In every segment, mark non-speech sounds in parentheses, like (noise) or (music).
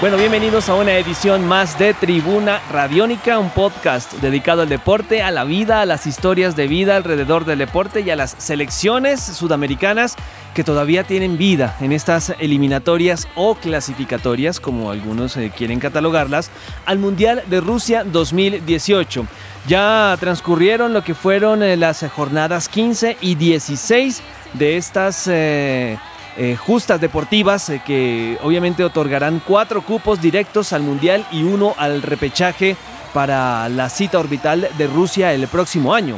Bueno, bienvenidos a una edición más de Tribuna Radiónica, un podcast dedicado al deporte, a la vida, a las historias de vida alrededor del deporte y a las selecciones sudamericanas que todavía tienen vida en estas eliminatorias o clasificatorias, como algunos eh, quieren catalogarlas, al Mundial de Rusia 2018. Ya transcurrieron lo que fueron eh, las jornadas 15 y 16 de estas... Eh, eh, justas deportivas eh, que obviamente otorgarán cuatro cupos directos al Mundial y uno al repechaje para la cita orbital de Rusia el próximo año.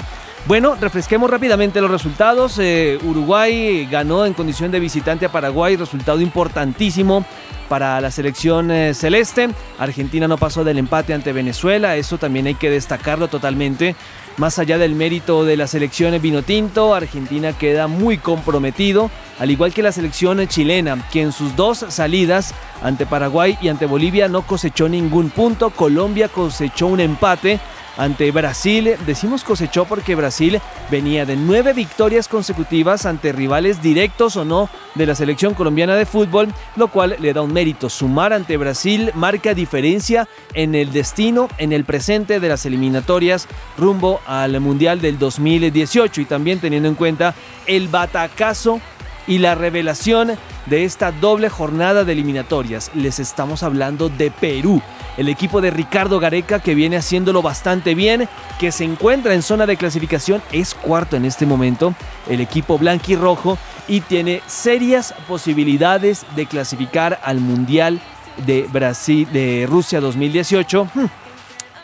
Bueno, refresquemos rápidamente los resultados. Eh, Uruguay ganó en condición de visitante a Paraguay, resultado importantísimo para la selección celeste. Argentina no pasó del empate ante Venezuela, eso también hay que destacarlo totalmente. Más allá del mérito de la selección Vinotinto, Argentina queda muy comprometido, al igual que la selección chilena, que en sus dos salidas ante Paraguay y ante Bolivia no cosechó ningún punto. Colombia cosechó un empate ante Brasil. Decimos cosechó porque Brasil venía de nueve victorias consecutivas ante rivales directos o no de la selección colombiana de fútbol, lo cual le da un mérito. Sumar ante Brasil marca diferencia en el destino, en el presente de las eliminatorias rumbo al Mundial del 2018 y también teniendo en cuenta el batacazo y la revelación de esta doble jornada de eliminatorias. Les estamos hablando de Perú, el equipo de Ricardo Gareca que viene haciéndolo bastante bien, que se encuentra en zona de clasificación, es cuarto en este momento, el equipo blanquirrojo y tiene serias posibilidades de clasificar al Mundial de Brasil de Rusia 2018. Hmm,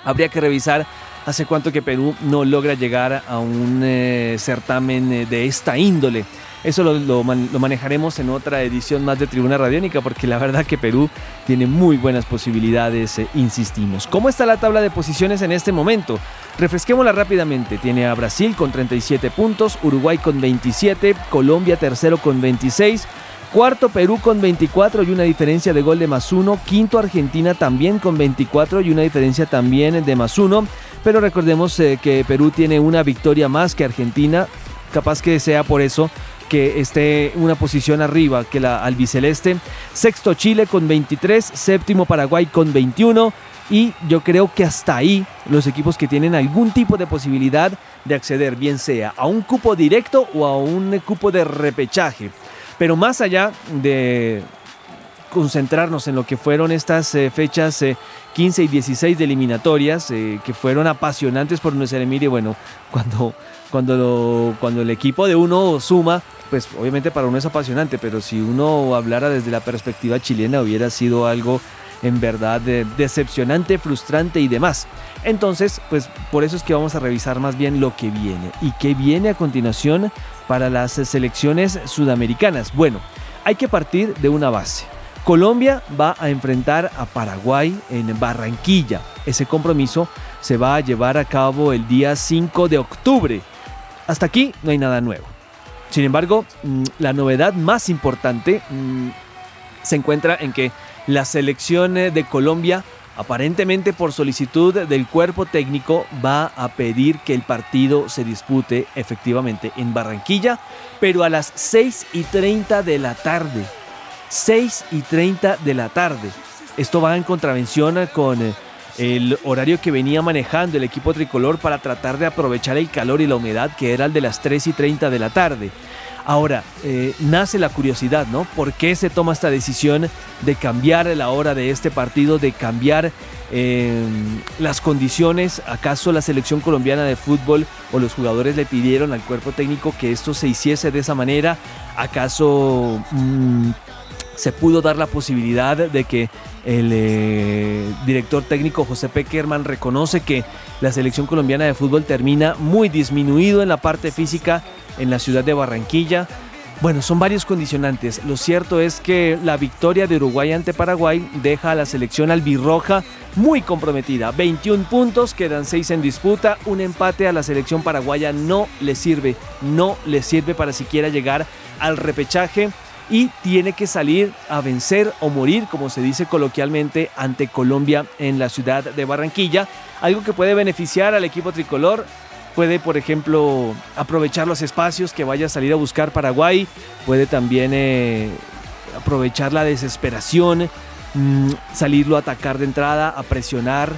habría que revisar hace cuánto que Perú no logra llegar a un eh, certamen eh, de esta índole. Eso lo, manejaremos en otra edición más de Tribuna Radiónica porque la verdad que Perú tiene muy buenas posibilidades, eh, insistimos. ¿Cómo está la tabla de posiciones en este momento? Refresquémosla rápidamente. Tiene a Brasil con 37 puntos, Uruguay con 27, Colombia tercero con 26. Cuarto Perú con 24 y una diferencia de gol de más uno. Quinto Argentina también con 24 y una diferencia también de más uno. Pero recordemos eh, que Perú tiene una victoria más que Argentina. Capaz que sea por eso que esté una posición arriba que la albiceleste. Sexto Chile con 23, séptimo Paraguay con 21 y yo creo que hasta ahí los equipos que tienen algún tipo de posibilidad de acceder, bien sea a un cupo directo o a un cupo de repechaje. Pero más allá de concentrarnos en lo que fueron estas eh, fechas 15 eh, y 16 de eliminatorias, eh, que fueron apasionantes por nuestra Emilia, bueno, cuando, cuando, cuando el equipo de uno suma, pues obviamente para uno es apasionante, pero si uno hablara desde la perspectiva chilena hubiera sido algo en verdad decepcionante, frustrante y demás. Entonces, pues por eso es que vamos a revisar más bien lo que viene y qué viene a continuación para las selecciones sudamericanas. Bueno, hay que partir de una base. Colombia va a enfrentar a Paraguay en Barranquilla. Ese compromiso se va a llevar a cabo el día 5 de octubre. Hasta aquí no hay nada nuevo. Sin embargo, mm, la novedad más importante mm, se encuentra en que la selección de Colombia, aparentemente por solicitud del cuerpo técnico, va a pedir que el partido se dispute efectivamente en Barranquilla, pero a las 6 y 30 de la tarde. 6 y 30 de la tarde. Esto va en contravención con eh, el horario que venía manejando el equipo tricolor para tratar de aprovechar el calor y la humedad que era el de las 3 y 30 de la tarde. Ahora, eh, nace la curiosidad, ¿no? ¿Por qué se toma esta decisión de cambiar la hora de este partido, de cambiar em, las condiciones? ¿Acaso la selección colombiana de fútbol o los jugadores le pidieron al cuerpo técnico que esto se hiciese de esa manera? ¿Acaso mm, se pudo dar la posibilidad de que el eh, director técnico José Peckerman reconoce que la selección colombiana de fútbol termina muy disminuido en la parte física en la ciudad de Barranquilla. Bueno, son varios condicionantes. Lo cierto es que la victoria de Uruguay ante Paraguay deja a la selección albirroja muy comprometida. 21 puntos, quedan 6 en disputa. Un empate a la selección paraguaya no le sirve, no le sirve para siquiera llegar al repechaje y tiene que salir a vencer o morir, como se dice coloquialmente, ante Colombia en la ciudad de Barranquilla. Algo que puede beneficiar al equipo tricolor puede, por ejemplo, aprovechar los espacios que vaya a salir a buscar Paraguay, puede también eh, aprovechar la desesperación, mm, salirlo a atacar de entrada, a presionar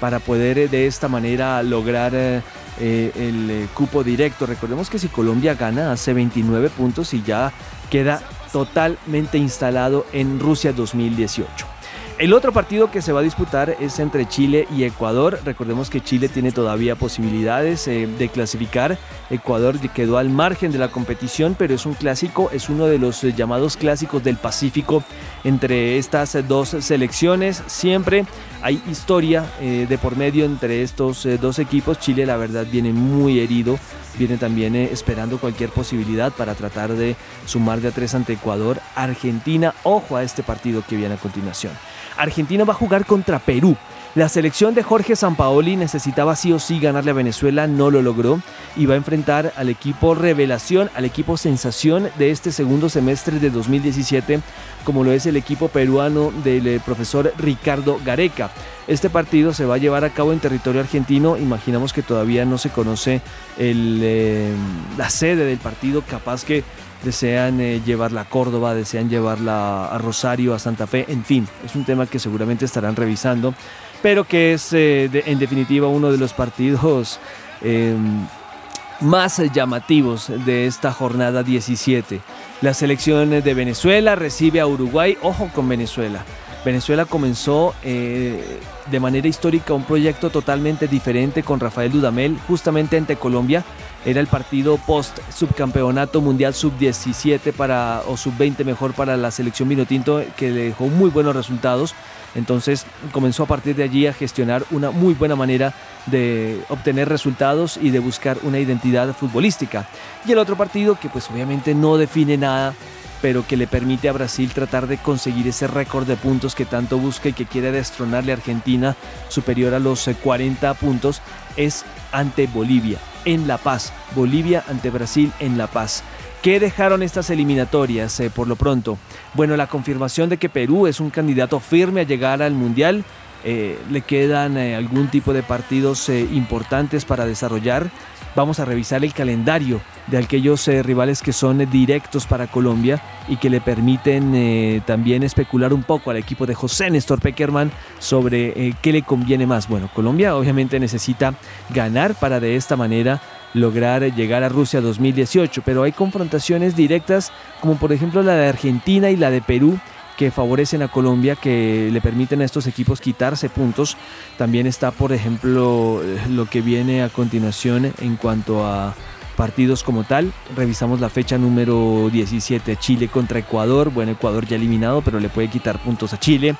para poder eh, de esta manera lograr eh, el cupo directo. Recordemos que si Colombia gana hace 29 puntos y ya queda totalmente instalado en Rusia 2018. El otro partido que se va a disputar es entre Chile y Ecuador. Recordemos que Chile tiene todavía posibilidades eh, de clasificar. Ecuador quedó al margen de la competición, pero es un clásico, es uno de los eh, llamados clásicos del Pacífico entre estas dos selecciones. Siempre hay historia eh, de por medio entre estos dos equipos. Chile la verdad viene muy herido, viene también esperando cualquier posibilidad para tratar de sumar de a tres ante Ecuador. Argentina, ojo a este partido que viene a continuación. Argentina va a jugar contra Perú. La selección de Jorge Sampaoli necesitaba sí o sí ganarle a Venezuela, no lo logró y va a enfrentar al equipo revelación, al equipo sensación de este segundo semestre de 2017, como lo es el equipo peruano del eh, profesor Ricardo Gareca. Este partido se va a llevar a cabo en territorio argentino, imaginamos que todavía no se conoce eh, la sede del partido, capaz que desean eh, llevarla a Córdoba, desean llevarla a Rosario, a Santa Fe, en fin, es un tema que seguramente estarán revisando, pero que es eh, en definitiva uno de los partidos em, más llamativos de esta jornada 17. La selección de Venezuela recibe a Uruguay, ojo con Venezuela. Venezuela comenzó eh, de manera histórica un proyecto totalmente diferente con Rafael Dudamel, justamente ante Colombia. Era el partido post subcampeonato mundial sub-17 para o sub-20 mejor para la selección Vinotinto que dejó muy buenos resultados. Entonces comenzó a partir de allí a gestionar una muy buena manera de obtener resultados y de buscar una identidad futbolística. Y el otro partido que pues obviamente no define nada pero que le permite a Brasil tratar de conseguir ese récord de puntos que tanto busca y que quiere destronarle a Argentina superior a los 40 eh, puntos, es ante Bolivia, en La Paz. Bolivia ante Brasil en La Paz. ¿Qué dejaron estas eliminatorias eh, por lo pronto? Bueno, la confirmación de que Perú es un candidato firme a llegar al Mundial. Eh, le quedan algún tipo de partidos importantes para desarrollar. Vamos a revisar el calendario de aquellos eh, rivales que son eh, directos para Colombia y que le permiten eh, también especular un poco al equipo de José Néstor Peckerman sobre qué le conviene más. Bueno, Colombia obviamente necesita ganar para de esta manera lograr llegar a Rusia 2018, pero hay confrontaciones directas como por ejemplo la de Argentina y la de Perú que favorecen a Colombia, que le permiten a estos equipos quitarse puntos. También está, por ejemplo, lo que viene a continuación en cuanto a partidos como tal. Revisamos la fecha número 17, Chile contra Ecuador. Bueno, Ecuador ya eliminado, pero le puede quitar puntos a Chile.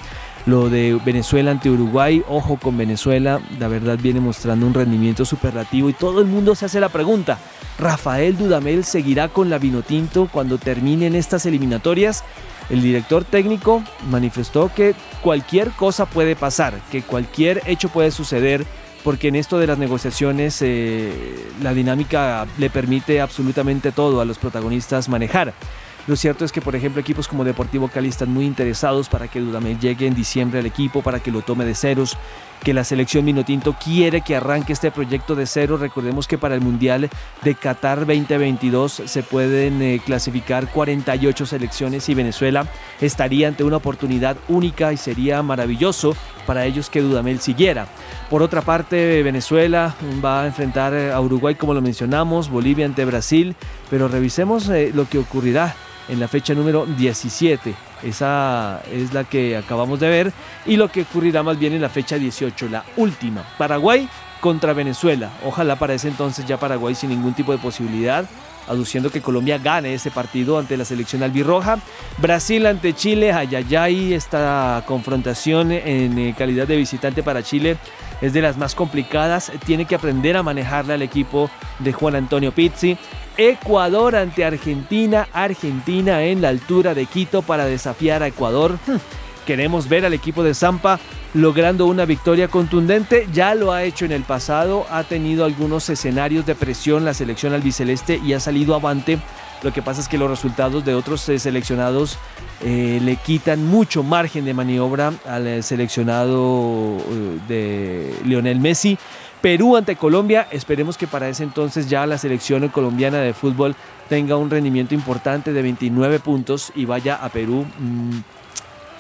Lo de Venezuela ante Uruguay, ojo con Venezuela, la verdad viene mostrando un rendimiento superlativo y todo el mundo se hace la pregunta, ¿Rafael Dudamel seguirá con la Vinotinto cuando terminen estas eliminatorias? El director técnico manifestó que cualquier cosa puede pasar, que cualquier hecho puede suceder porque en esto de las negociaciones eh, la dinámica le permite absolutamente todo a los protagonistas manejar. Lo cierto es que, por ejemplo, equipos como Deportivo Cali están muy interesados para que Dudamel llegue en diciembre al equipo, para que lo tome de ceros, que la selección Minotinto quiere que arranque este proyecto de cero. Recordemos que para el Mundial de Qatar 2022 se pueden eh, clasificar 48 selecciones y Venezuela estaría ante una oportunidad única y sería maravilloso para ellos que Dudamel siguiera. Por otra parte, Venezuela va a enfrentar a Uruguay como lo mencionamos, Bolivia ante Brasil, pero revisemos eh, lo que ocurrirá en la fecha número 17. Esa es la que acabamos de ver. Y lo que ocurrirá más bien en la fecha 18, la última. Paraguay contra Venezuela. Ojalá para ese entonces ya Paraguay sin ningún tipo de posibilidad aduciendo que Colombia gane ese partido ante la selección albirroja. Brasil ante Chile, ayayay, esta confrontación en eh, calidad de visitante para Chile es de las más complicadas. Tiene que aprender a manejarla al equipo de Juan Antonio Pizzi. Ecuador ante Argentina, Argentina en la altura de Quito para desafiar a Ecuador. Hmm, queremos ver al equipo de Zampa logrando una victoria contundente. Ya lo ha hecho en el pasado, ha tenido algunos escenarios de presión la selección albiceleste y ha salido avante. Lo que pasa es que los resultados de otros eh, seleccionados eh, le quitan mucho margen de maniobra al eh, seleccionado de Lionel Messi. Perú ante Colombia. Esperemos que para ese entonces ya la selección colombiana de fútbol tenga un rendimiento importante de 29 puntos y vaya a Perú mm,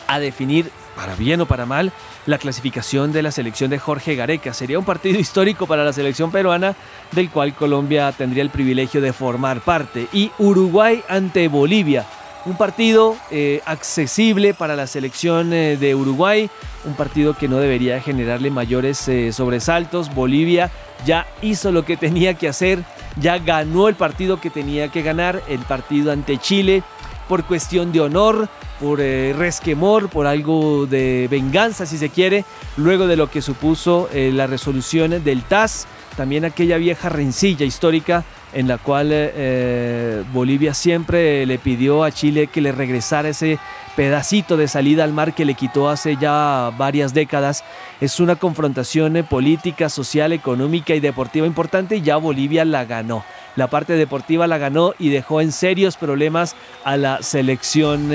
a definir, para bien o para mal, la clasificación de la selección de Jorge Gareca. Sería un partido (laughs) histórico para la selección peruana, del cual Colombia tendría el privilegio de formar parte. Y Uruguay ante Bolivia un partido eh, accesible para la selección eh, de Uruguay, un partido que no debería generarle mayores eh, sobresaltos. Bolivia ya hizo lo que tenía que hacer, ya ganó el partido que tenía que ganar, el partido ante Chile, por cuestión de honor, por resquemor, por algo de venganza si se quiere, luego de lo que supuso la resolución del TAS, también aquella vieja rencilla histórica en la cual eh, eh, Bolivia siempre le pidió a Chile que le regresara ese pedacito de salida al mar que le quitó hace ya varias décadas. Es una confrontación eh, política, social, económica y deportiva importante y ya Bolivia la ganó. La parte deportiva la ganó y dejó en serios problemas a la selección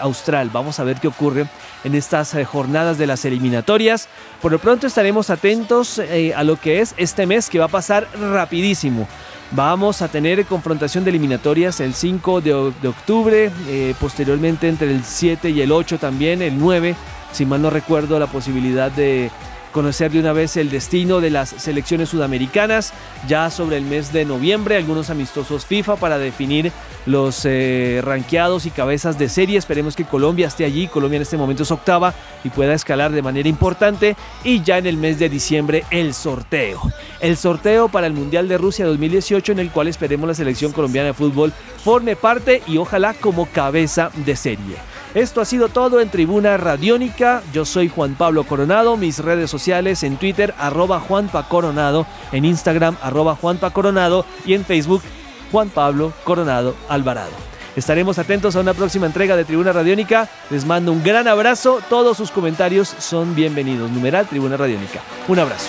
austral. Vamos a ver qué ocurre en estas jornadas de las eliminatorias. Por lo pronto estaremos atentos a lo que es este mes que va a pasar rapidísimo. Vamos a tener confrontación de eliminatorias el 5 de, octubre, eh, posteriormente entre el 7 y el 8 también, el 9, si mal no recuerdo, la posibilidad de conocer de una vez el destino de las selecciones sudamericanas ya sobre el mes de noviembre, algunos amistosos FIFA para definir los eh, ranqueados y cabezas de serie. Esperemos que Colombia esté allí. Colombia en este momento es octava y pueda escalar de manera importante. Y ya en el mes de diciembre el sorteo. El sorteo para el Mundial de Rusia 2018 en el cual esperemos la selección colombiana de fútbol forme parte y ojalá como cabeza de serie. Esto ha sido todo en Tribuna Radiónica. Yo soy Juan Pablo Coronado. Mis redes sociales en Twitter, arroba Juanpa Coronado, en Instagram, arroba Juanpa Coronado y en Facebook, Juan Pablo Coronado Alvarado. Estaremos atentos a una próxima entrega de Tribuna Radiónica. Les mando un gran abrazo. Todos sus comentarios son bienvenidos. Numeral Tribuna Radiónica. Un abrazo.